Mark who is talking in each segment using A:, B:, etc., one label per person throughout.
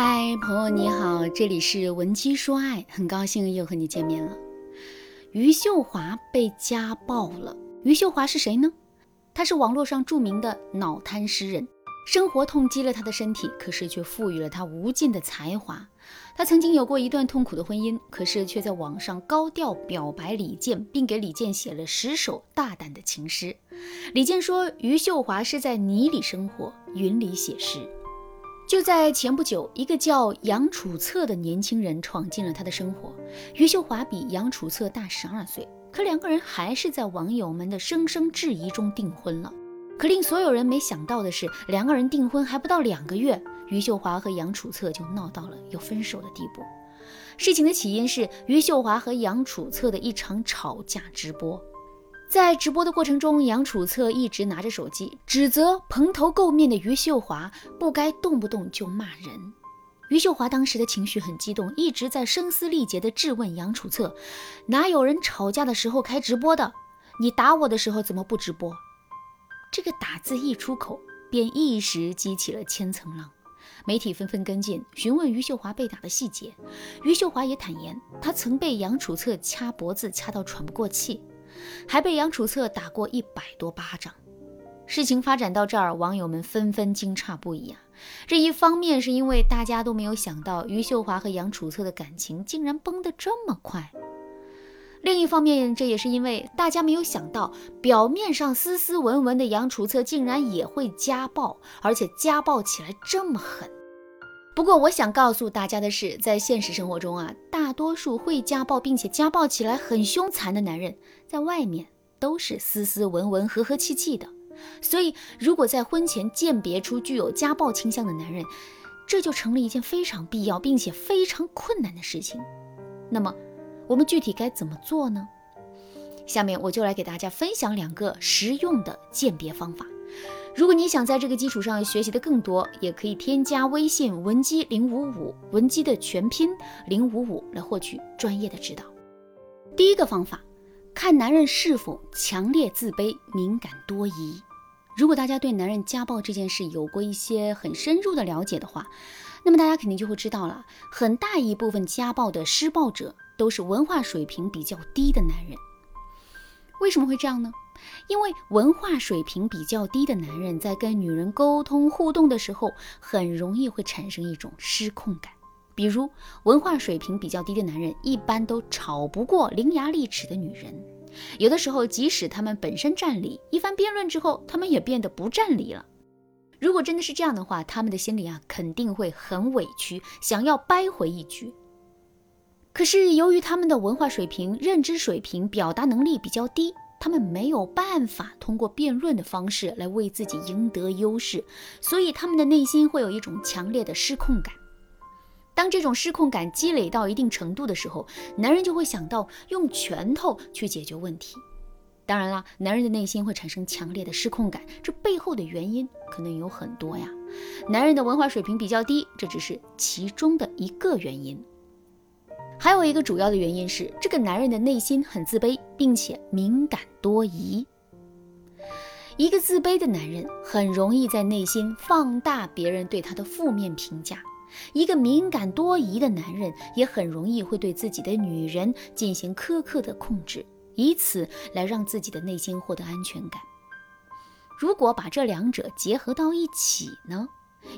A: 嗨，朋友你好，这里是文姬说爱，很高兴又和你见面了。余秀华被家暴了。余秀华是谁呢？她是网络上著名的脑瘫诗人，生活痛击了她的身体，可是却赋予了她无尽的才华。她曾经有过一段痛苦的婚姻，可是却在网上高调表白李健，并给李健写了十首大胆的情诗。李健说，余秀华是在泥里生活，云里写诗。就在前不久，一个叫杨楚策的年轻人闯进了他的生活。余秀华比杨楚策大十二岁，可两个人还是在网友们的声声质疑中订婚了。可令所有人没想到的是，两个人订婚还不到两个月，余秀华和杨楚策就闹到了要分手的地步。事情的起因是余秀华和杨楚策的一场吵架直播。在直播的过程中，杨楚策一直拿着手机，指责蓬头垢面的余秀华不该动不动就骂人。余秀华当时的情绪很激动，一直在声嘶力竭地质问杨楚策：“哪有人吵架的时候开直播的？你打我的时候怎么不直播？”这个打字一出口，便一时激起了千层浪。媒体纷纷跟进，询问余秀华被打的细节。余秀华也坦言，她曾被杨楚策掐脖子，掐到喘不过气。还被杨楚策打过一百多巴掌。事情发展到这儿，网友们纷纷惊诧不已啊！这一方面是因为大家都没有想到余秀华和杨楚策的感情竟然崩得这么快；另一方面，这也是因为大家没有想到，表面上斯斯文文的杨楚策竟然也会家暴，而且家暴起来这么狠。不过，我想告诉大家的是，在现实生活中啊，大多数会家暴并且家暴起来很凶残的男人，在外面都是斯斯文文、和和气气的。所以，如果在婚前鉴别出具有家暴倾向的男人，这就成了一件非常必要并且非常困难的事情。那么，我们具体该怎么做呢？下面我就来给大家分享两个实用的鉴别方法。如果你想在这个基础上学习的更多，也可以添加微信文姬零五五，文姬的全拼零五五来获取专业的指导。第一个方法，看男人是否强烈自卑、敏感多疑。如果大家对男人家暴这件事有过一些很深入的了解的话，那么大家肯定就会知道了，很大一部分家暴的施暴者都是文化水平比较低的男人。为什么会这样呢？因为文化水平比较低的男人在跟女人沟通互动的时候，很容易会产生一种失控感。比如，文化水平比较低的男人一般都吵不过伶牙俐齿的女人，有的时候即使他们本身占理，一番辩论之后，他们也变得不占理了。如果真的是这样的话，他们的心里啊肯定会很委屈，想要掰回一局。可是由于他们的文化水平、认知水平、表达能力比较低。他们没有办法通过辩论的方式来为自己赢得优势，所以他们的内心会有一种强烈的失控感。当这种失控感积累到一定程度的时候，男人就会想到用拳头去解决问题。当然了，男人的内心会产生强烈的失控感，这背后的原因可能有很多呀。男人的文化水平比较低，这只是其中的一个原因。还有一个主要的原因是，这个男人的内心很自卑，并且敏感多疑。一个自卑的男人很容易在内心放大别人对他的负面评价；一个敏感多疑的男人也很容易会对自己的女人进行苛刻的控制，以此来让自己的内心获得安全感。如果把这两者结合到一起呢？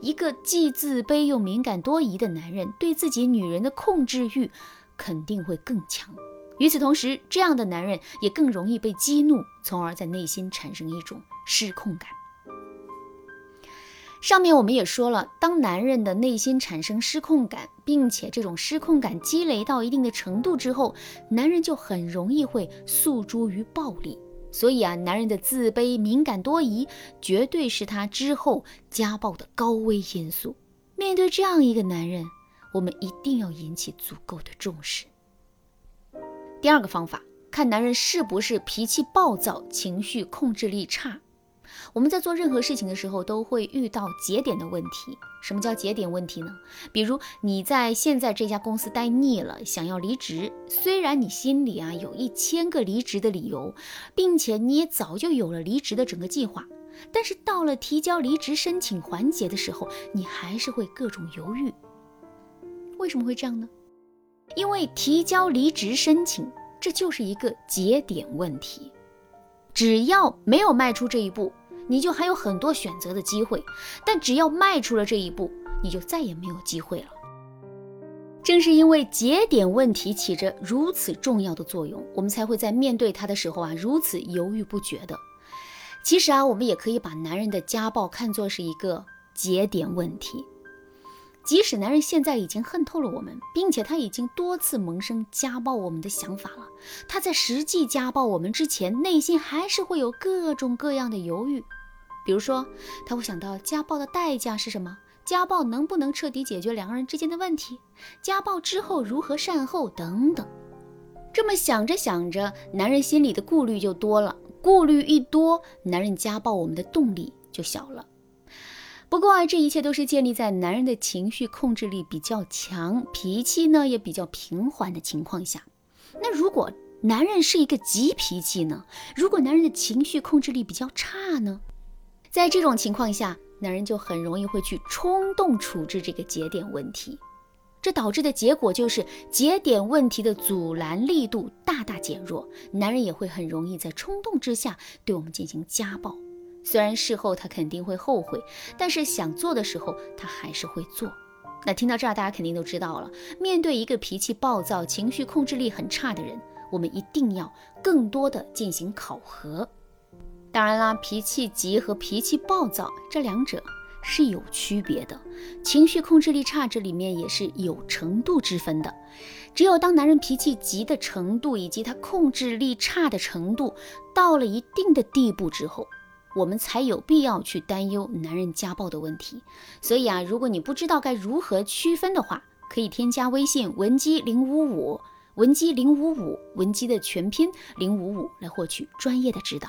A: 一个既自卑又敏感多疑的男人，对自己女人的控制欲肯定会更强。与此同时，这样的男人也更容易被激怒，从而在内心产生一种失控感。上面我们也说了，当男人的内心产生失控感，并且这种失控感积累到一定的程度之后，男人就很容易会诉诸于暴力。所以啊，男人的自卑、敏感多疑，绝对是他之后家暴的高危因素。面对这样一个男人，我们一定要引起足够的重视。第二个方法，看男人是不是脾气暴躁、情绪控制力差。我们在做任何事情的时候，都会遇到节点的问题。什么叫节点问题呢？比如你在现在这家公司待腻了，想要离职。虽然你心里啊有一千个离职的理由，并且你也早就有了离职的整个计划，但是到了提交离职申请环节的时候，你还是会各种犹豫。为什么会这样呢？因为提交离职申请，这就是一个节点问题。只要没有迈出这一步，你就还有很多选择的机会；但只要迈出了这一步，你就再也没有机会了。正是因为节点问题起着如此重要的作用，我们才会在面对它的时候啊如此犹豫不决的。其实啊，我们也可以把男人的家暴看作是一个节点问题。即使男人现在已经恨透了我们，并且他已经多次萌生家暴我们的想法了，他在实际家暴我们之前，内心还是会有各种各样的犹豫。比如说，他会想到家暴的代价是什么？家暴能不能彻底解决两个人之间的问题？家暴之后如何善后？等等。这么想着想着，男人心里的顾虑就多了。顾虑一多，男人家暴我们的动力就小了。不过啊，这一切都是建立在男人的情绪控制力比较强、脾气呢也比较平缓的情况下。那如果男人是一个急脾气呢？如果男人的情绪控制力比较差呢？在这种情况下，男人就很容易会去冲动处置这个节点问题，这导致的结果就是节点问题的阻拦力度大大减弱，男人也会很容易在冲动之下对我们进行家暴。虽然事后他肯定会后悔，但是想做的时候他还是会做。那听到这儿，大家肯定都知道了。面对一个脾气暴躁、情绪控制力很差的人，我们一定要更多的进行考核。当然啦，脾气急和脾气暴躁这两者是有区别的，情绪控制力差这里面也是有程度之分的。只有当男人脾气急的程度以及他控制力差的程度到了一定的地步之后。我们才有必要去担忧男人家暴的问题。所以啊，如果你不知道该如何区分的话，可以添加微信文姬零五五，文姬零五五，文姬的全拼零五五，来获取专业的指导。